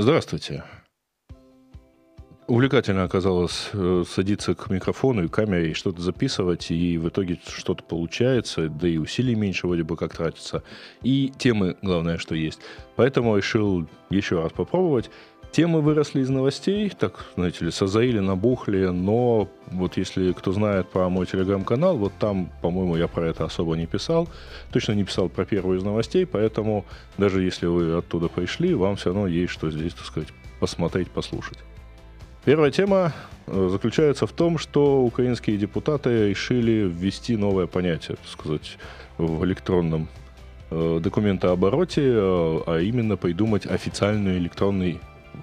Здравствуйте. Увлекательно оказалось э, садиться к микрофону и камере и что-то записывать, и в итоге что-то получается, да и усилий меньше вроде бы как тратится. И темы, главное, что есть. Поэтому решил еще раз попробовать. Темы выросли из новостей, так, знаете ли, созаили, набухли, но вот если кто знает про мой телеграм-канал, вот там, по-моему, я про это особо не писал, точно не писал про первую из новостей, поэтому даже если вы оттуда пришли, вам все равно есть что здесь, так сказать, посмотреть, послушать. Первая тема э, заключается в том, что украинские депутаты решили ввести новое понятие, так сказать, в электронном э, документообороте, э, а именно придумать официальный электронный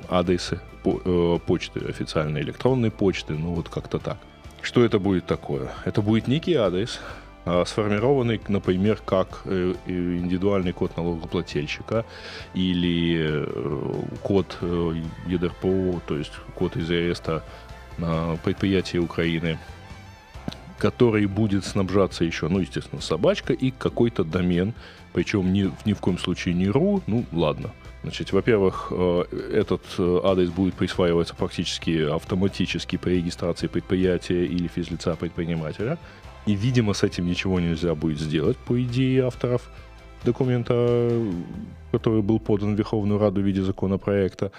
адресы э, почты, официальной электронной почты, ну вот как-то так. Что это будет такое? Это будет некий адрес, а, сформированный, например, как э, индивидуальный код налогоплательщика или э, код ЕДРПО, то есть код из ареста предприятия Украины, который будет снабжаться еще, ну, естественно, собачка и какой-то домен, причем ни, ни в коем случае не ру, ну, ладно – Значит, во-первых, э, этот э, адрес будет присваиваться практически автоматически при регистрации предприятия или физлица предпринимателя. И, видимо, с этим ничего нельзя будет сделать, по идее авторов документа, который был подан в Верховную Раду в виде законопроекта.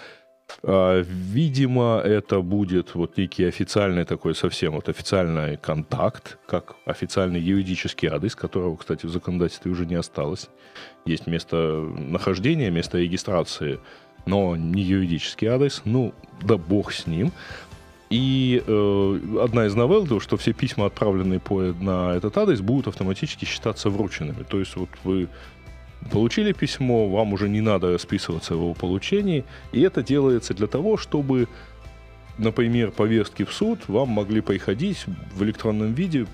А, видимо, это будет вот некий официальный такой совсем вот официальный контакт, как официальный юридический адрес, которого, кстати, в законодательстве уже не осталось. Есть место нахождения, место регистрации, но не юридический адрес. Ну, да бог с ним. И э, одна из новелл, то, что все письма, отправленные по, на этот адрес, будут автоматически считаться врученными. То есть вот вы Получили письмо, вам уже не надо расписываться в его получении. И это делается для того, чтобы, например, повестки в суд вам могли приходить в электронном виде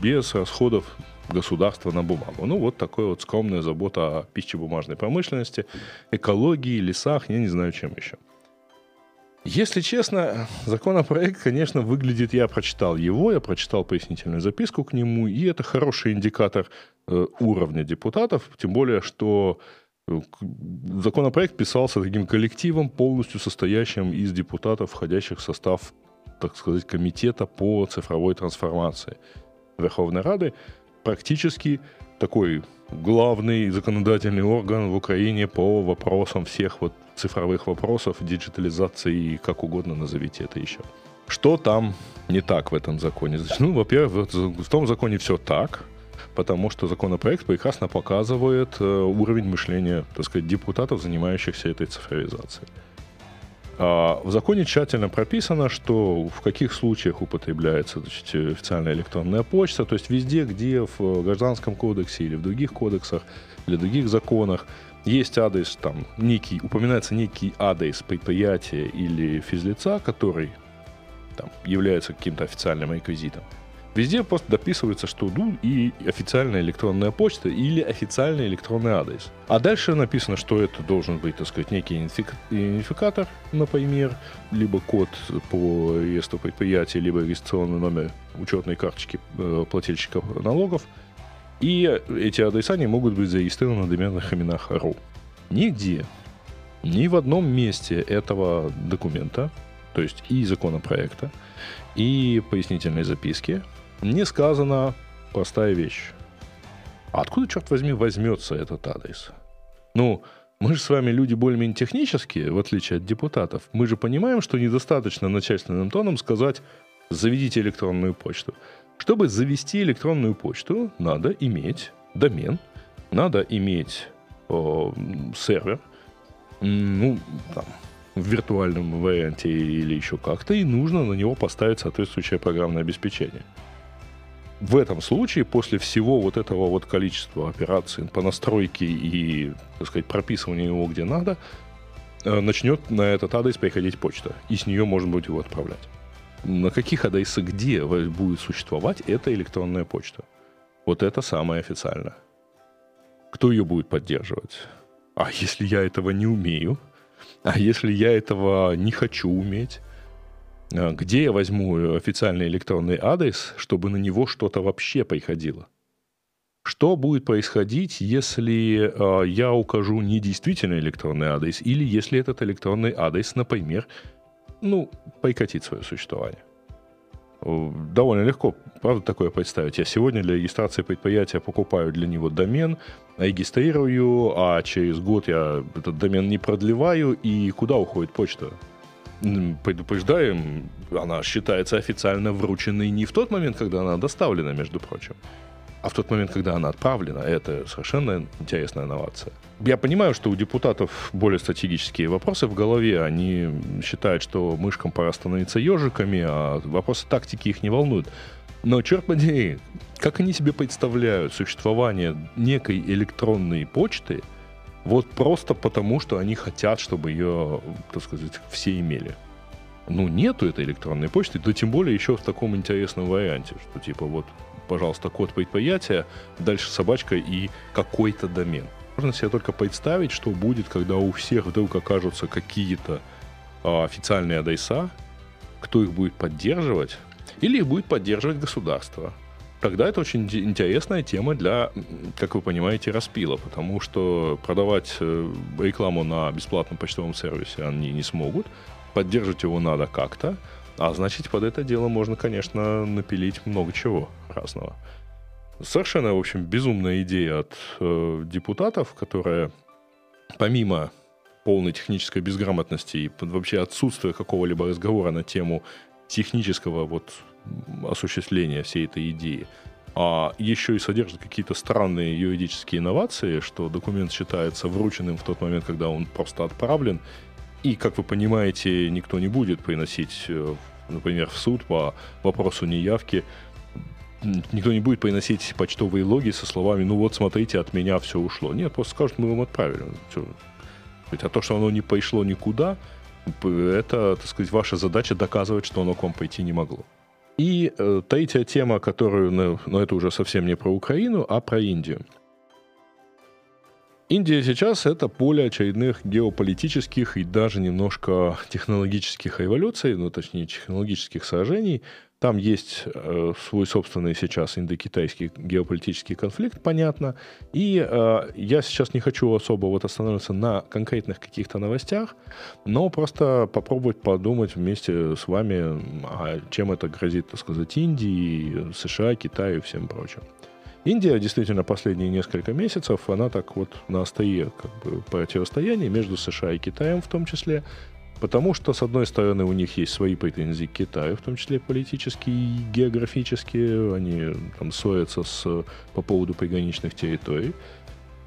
без расходов государства на бумагу. Ну, вот такая вот скромная забота о пищебумажной промышленности, экологии, лесах, я не знаю, чем еще. Если честно, законопроект, конечно, выглядит, я прочитал его, я прочитал пояснительную записку к нему, и это хороший индикатор э, уровня депутатов, тем более, что э, законопроект писался таким коллективом, полностью состоящим из депутатов, входящих в состав, так сказать, комитета по цифровой трансформации Верховной Рады, практически такой главный законодательный орган в Украине по вопросам всех вот цифровых вопросов, диджитализации, как угодно назовите это еще. Что там не так в этом законе? Ну, во-первых, в том законе все так, потому что законопроект прекрасно показывает э, уровень мышления, так сказать, депутатов, занимающихся этой цифровизацией. А в законе тщательно прописано, что в каких случаях употребляется значит, официальная электронная почта, то есть везде, где в Гражданском кодексе или в других кодексах или других законах есть адрес, там, некий, упоминается некий адрес предприятия или физлица, который там, является каким-то официальным реквизитом. Везде просто дописывается, что ну и официальная электронная почта или официальный электронный адрес. А дальше написано, что это должен быть, так сказать, некий идентификатор, например, либо код по реестру предприятия, либо регистрационный номер учетной карточки э, плательщиков налогов. И эти адреса не могут быть зарегистрированы на доменных именах .ru. Нигде, ни в одном месте этого документа, то есть и законопроекта, и пояснительной записки, не сказана простая вещь. А откуда, черт возьми, возьмется этот адрес? Ну, мы же с вами люди более-менее технические, в отличие от депутатов. Мы же понимаем, что недостаточно начальственным тоном сказать «заведите электронную почту». Чтобы завести электронную почту, надо иметь домен, надо иметь о, сервер, ну, там, в виртуальном варианте или еще как-то, и нужно на него поставить соответствующее программное обеспечение в этом случае, после всего вот этого вот количества операций по настройке и, так сказать, прописыванию его где надо, э, начнет на этот адрес приходить почта, и с нее можно будет его отправлять. На каких адресах где будет существовать эта электронная почта? Вот это самое официальное. Кто ее будет поддерживать? А если я этого не умею? А если я этого не хочу уметь? А, где я возьму официальный электронный адрес, чтобы на него что-то вообще приходило? Что будет происходить, если э, я укажу недействительный электронный адрес или если этот электронный адрес, например, ну, прекратит свое существование? Довольно легко, правда, такое представить. Я сегодня для регистрации предприятия покупаю для него домен, регистрирую, а через год я этот домен не продлеваю, и куда уходит почта? Предупреждаем, она считается официально врученной не в тот момент, когда она доставлена, между прочим, а в тот момент, когда она отправлена, это совершенно интересная инновация. Я понимаю, что у депутатов более стратегические вопросы в голове. Они считают, что мышкам пора становиться ежиками, а вопросы тактики их не волнуют. Но, черт подери, как они себе представляют существование некой электронной почты, вот просто потому, что они хотят, чтобы ее, так сказать, все имели. Ну, нету этой электронной почты, да тем более еще в таком интересном варианте, что типа вот пожалуйста, код предприятия, дальше собачка и какой-то домен. Можно себе только представить, что будет, когда у всех вдруг окажутся какие-то а, официальные адреса, кто их будет поддерживать, или их будет поддерживать государство. Тогда это очень интересная тема для, как вы понимаете, распила, потому что продавать э, рекламу на бесплатном почтовом сервисе они не смогут, поддерживать его надо как-то, а значит, под это дело можно, конечно, напилить много чего разного. Совершенно, в общем, безумная идея от э, депутатов, которая помимо полной технической безграмотности и вообще отсутствия какого-либо разговора на тему технического вот осуществления всей этой идеи, а еще и содержит какие-то странные юридические инновации, что документ считается врученным в тот момент, когда он просто отправлен, и, как вы понимаете, никто не будет приносить, э, например, в суд по вопросу неявки. Никто не будет приносить почтовые логи со словами «ну вот, смотрите, от меня все ушло». Нет, просто скажут, мы вам отправили. Все. А то, что оно не пошло никуда, это, так сказать, ваша задача доказывать, что оно к вам пойти не могло. И э, третья тема, которую, ну, ну, это уже совсем не про Украину, а про Индию. Индия сейчас это поле очередных геополитических и даже немножко технологических революций, ну точнее технологических сражений. Там есть э, свой собственный сейчас индокитайский геополитический конфликт, понятно. И э, я сейчас не хочу особо вот останавливаться на конкретных каких-то новостях, но просто попробовать подумать вместе с вами, а чем это грозит, так сказать, Индии, США, Китаю и всем прочим. Индия действительно последние несколько месяцев, она так вот на острие как бы, противостояния между США и Китаем в том числе, потому что, с одной стороны, у них есть свои претензии к Китаю, в том числе политические и географические, они там ссорятся с, по поводу приграничных территорий,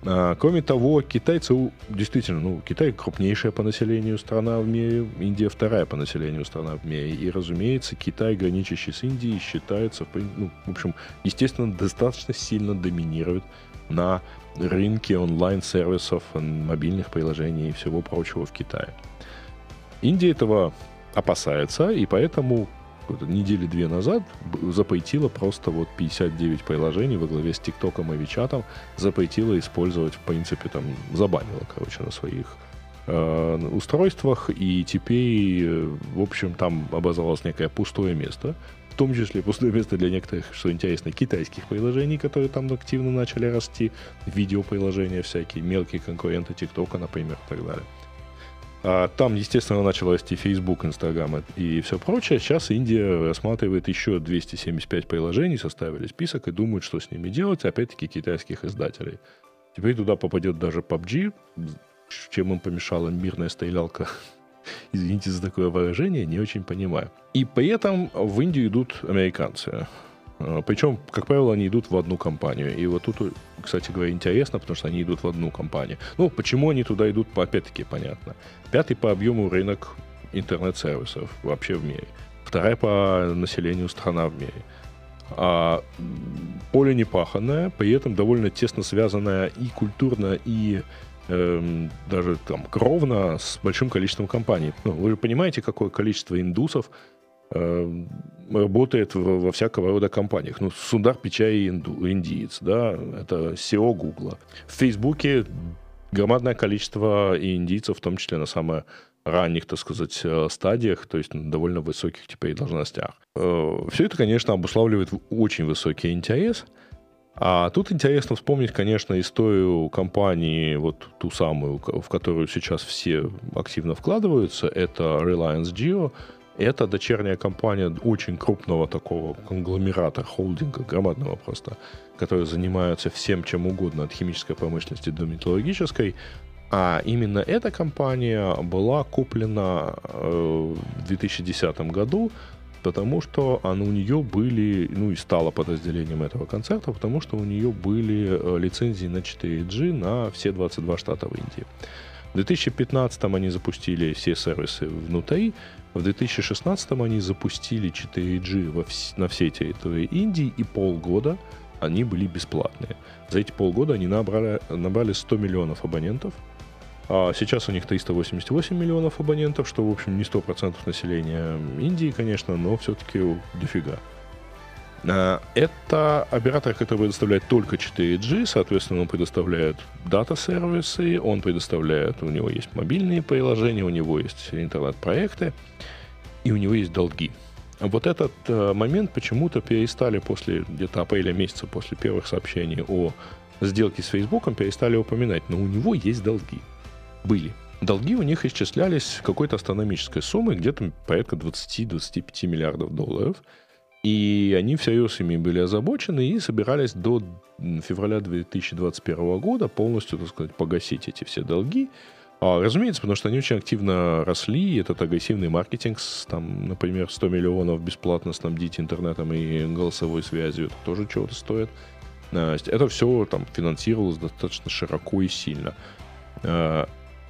а, кроме того, китайцы действительно, ну, Китай крупнейшая по населению страна в мире, Индия вторая по населению страна в мире. И, разумеется, Китай, граничащий с Индией, считается, ну, в общем, естественно, достаточно сильно доминирует на рынке онлайн-сервисов, мобильных приложений и всего прочего в Китае. Индия этого опасается, и поэтому недели две назад запретила просто вот 59 приложений во главе с ТикТоком и Вичатом, запретила использовать, в принципе, там, забанила, короче, на своих э, устройствах, и теперь, в общем, там образовалось некое пустое место, в том числе пустое место для некоторых, что интересно, китайских приложений, которые там активно начали расти, видеоприложения всякие, мелкие конкуренты ТикТока, например, и так далее. А там, естественно, начал расти Facebook, Instagram и все прочее. Сейчас Индия рассматривает еще 275 приложений, составили список и думают, что с ними делать. Опять-таки китайских издателей. Теперь туда попадет даже PUBG, чем им помешала мирная стрелялка. Извините за такое выражение, не очень понимаю. И при этом в Индию идут американцы. А, Причем, как правило, они идут в одну компанию. И вот тут, кстати говоря, интересно, потому что они идут в одну компанию. Ну, почему они туда идут, опять-таки, понятно. Пятый по объему рынок интернет-сервисов вообще в мире. Вторая по населению страна в мире. А поле непаханное, при этом довольно тесно связанное и культурно, и эм, даже там кровно с большим количеством компаний. Ну, вы же понимаете, какое количество индусов работает во всякого рода компаниях. Ну, Сундар Пичай инду, индиец, да, это SEO Гугла. В Фейсбуке громадное количество индийцев, в том числе на самых ранних, так сказать, э, стадиях, то есть на довольно высоких теперь должностях. Э, Все это, конечно, обуславливает очень высокий интерес, А тут интересно вспомнить, конечно, историю компании, вот ту самую, в которую сейчас все активно вкладываются, это Reliance Geo. Это дочерняя компания очень крупного такого конгломерата, холдинга, громадного просто, который занимается всем чем угодно, от химической промышленности до металлургической. А именно эта компания была куплена э, в 2010 году потому что она, у нее были, ну и стала подразделением этого концерта, потому что у нее были э, лицензии на 4G на все 22 штата в Индии. В 2015 они запустили все сервисы внутри, в 2016 они запустили 4G во вс- на всей территории Индии, и полгода они были бесплатные. За эти полгода они набрали, набрали 100 миллионов абонентов, а сейчас у них 388 миллионов абонентов, что, в общем, не 100% населения Индии, конечно, но все-таки дофига. А, это оператор, который предоставляет только 4G, соответственно, он предоставляет дата-сервисы, он предоставляет, у него есть мобильные приложения, у него есть интернет-проекты, и у него есть долги. Вот этот э, момент почему-то перестали после где-то апреля месяца, после первых сообщений о сделке с Фейсбуком, перестали упоминать, но у него есть долги были. Долги у них исчислялись какой-то астрономической суммой, где-то порядка 20-25 миллиардов долларов. И они всерьез ими были озабочены и собирались до февраля 2021 года полностью, так сказать, погасить эти все долги. А, разумеется, потому что они очень активно росли, этот агрессивный маркетинг, там, например, 100 миллионов бесплатно снабдить интернетом и голосовой связью, это тоже чего-то стоит. А, это все там финансировалось достаточно широко и сильно.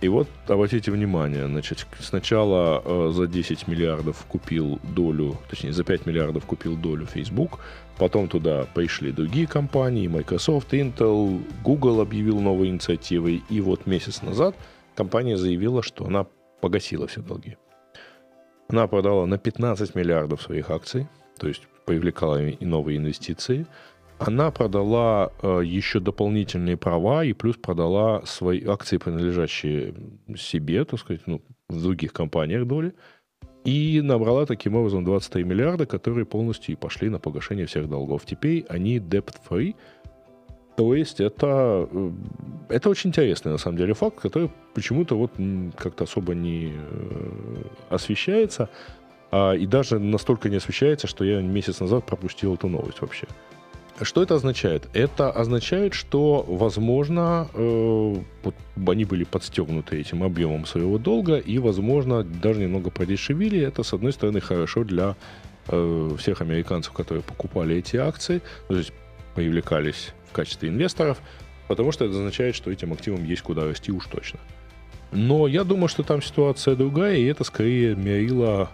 И вот обратите внимание, значит, сначала э, за 10 миллиардов купил долю, точнее, за 5 миллиардов купил долю Facebook, потом туда пришли другие компании, Microsoft, Intel, Google объявил новые инициативы, и вот месяц назад компания заявила, что она погасила все долги. Она продала на 15 миллиардов своих акций, то есть привлекала и новые инвестиции – она продала э, еще дополнительные права и плюс продала свои акции, принадлежащие себе, так сказать, ну, в других компаниях доли, и набрала таким образом 23 миллиарда, которые полностью и пошли на погашение всех долгов. Теперь они debt-free, то есть это, э, это очень интересный, на самом деле, факт, который почему-то вот как-то особо не э, освещается, а, и даже настолько не освещается, что я месяц назад пропустил эту новость вообще. Что это означает? Это означает, что, возможно, э, они были подстегнуты этим объемом своего долга, и, возможно, даже немного продешевили. Это, с одной стороны, хорошо для э, всех американцев, которые покупали эти акции, то есть привлекались в качестве инвесторов, потому что это означает, что этим активам есть куда расти уж точно. Но я думаю, что там ситуация другая, и это скорее мерило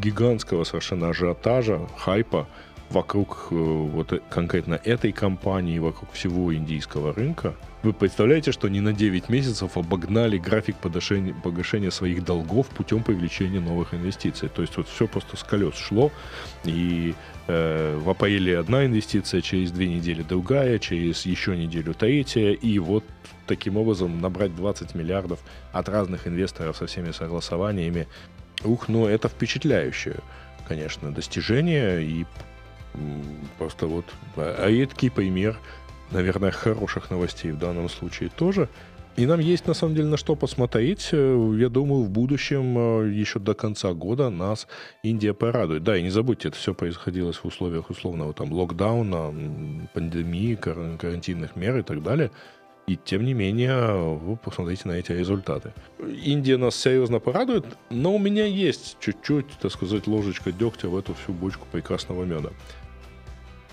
гигантского совершенно ажиотажа, хайпа, вокруг э, вот конкретно этой компании, вокруг всего индийского рынка. Вы представляете, что они на 9 месяцев обогнали график погашения, погашения своих долгов путем привлечения новых инвестиций. То есть вот все просто с колес шло, и э, в апреле одна инвестиция, через две недели другая, через еще неделю третья, и вот таким образом набрать 20 миллиардов от разных инвесторов со всеми согласованиями. Ух, ну это впечатляющее, конечно, достижение, и Просто вот а редкий пример, наверное, хороших новостей в данном случае тоже. И нам есть, на самом деле, на что посмотреть. Э, я думаю, в будущем, э, еще до конца года, нас Индия порадует. Да, и не забудьте, это все происходило в условиях условного там локдауна, пандемии, карантинных мер и так далее. И тем не менее, вы посмотрите на эти результаты. Индия нас серьезно порадует, но у меня есть чуть-чуть, так сказать, ложечка дегтя в эту всю бочку прекрасного меда.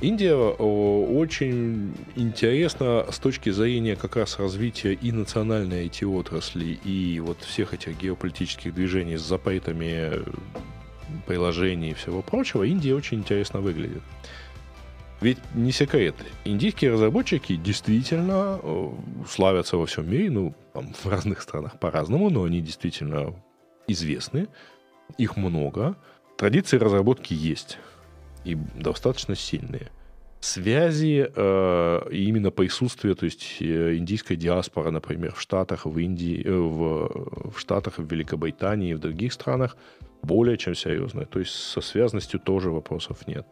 Индия очень интересна с точки зрения как раз развития и национальной IT-отрасли, и вот всех этих геополитических движений с запретами приложений и всего прочего. Индия очень интересно выглядит. Ведь не секрет, индийские разработчики действительно славятся во всем мире, ну, там, в разных странах по-разному, но они действительно известны, их много, традиции разработки есть и достаточно сильные. Связи э, и именно присутствие, то есть э, индийская диаспора, например, в Штатах, в Индии, э, в, в Штатах, в Великобритании и в других странах более чем серьезная. То есть со связностью тоже вопросов нет.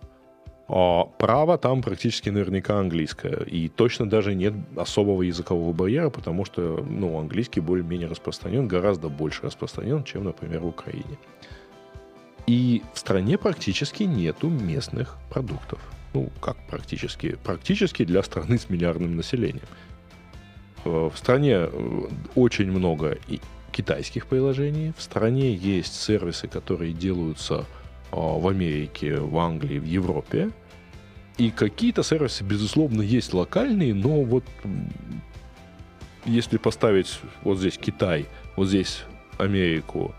А право там практически наверняка английское. И точно даже нет особого языкового барьера, потому что ну, английский более-менее распространен, гораздо больше распространен, чем, например, в Украине. И в стране практически нету местных продуктов. Ну, как практически? Практически для страны с миллиардным населением. Э, в стране э, очень много китайских приложений. В стране есть сервисы, которые делаются в Америке, в Англии, в Европе. И какие-то сервисы, безусловно, есть локальные, но вот если поставить вот здесь Китай, вот здесь Америку,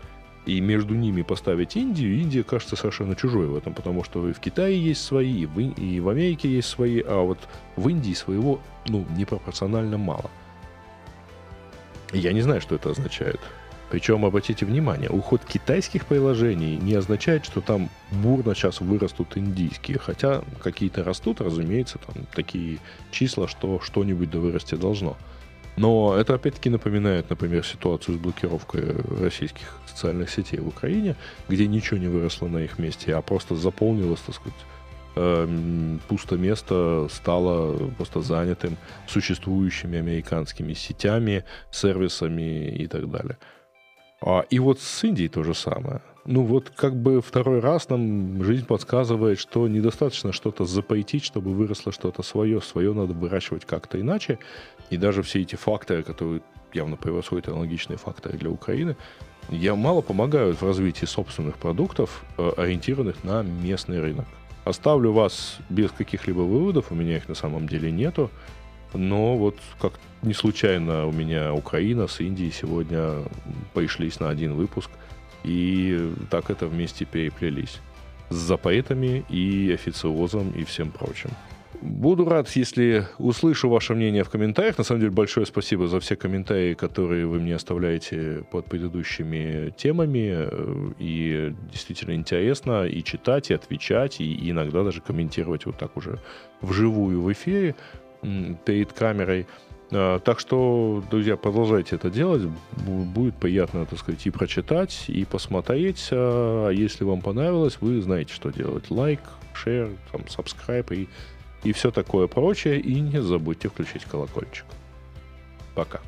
и между ними поставить Индию, Индия кажется совершенно чужой в этом, потому что и в Китае есть свои, и в, и в Америке есть свои, а вот в Индии своего, ну, непропорционально мало. Я не знаю, что это означает. Причем, обратите внимание, уход китайских приложений не означает, что там бурно сейчас вырастут индийские. Хотя какие-то растут, разумеется, там такие числа, что что-нибудь да вырасти должно. Но это опять-таки напоминает, например, ситуацию с блокировкой российских социальных сетей в Украине, где ничего не выросло на их месте, а просто заполнилось, так сказать, э, пусто место стало просто занятым существующими американскими сетями, сервисами и так далее. А, и вот с Индией то же самое. Ну вот как бы второй раз нам жизнь подсказывает, что недостаточно что-то запойтить, чтобы выросло что-то свое. Свое надо выращивать как-то иначе. И даже все эти факторы, которые явно превосходят аналогичные факторы для Украины, я мало помогают в развитии собственных продуктов, э, ориентированных на местный рынок. Оставлю вас без каких-либо выводов, у меня их на самом деле нету. Но вот как не случайно у меня Украина с Индией сегодня пришлись на один выпуск. И так это вместе переплелись. С запоэтами и официозом и всем прочим. Буду рад, если услышу ваше мнение в комментариях. На самом деле, большое спасибо за все комментарии, которые вы мне оставляете под предыдущими темами. И действительно интересно и читать, и отвечать, и иногда даже комментировать вот так уже вживую в эфире перед камерой. А, так что, друзья, продолжайте это делать. Будет приятно, так сказать, и прочитать, и посмотреть. А если вам понравилось, вы знаете, что делать. Лайк, шер, там, subscribe и, и все такое прочее. И не забудьте включить колокольчик. Пока.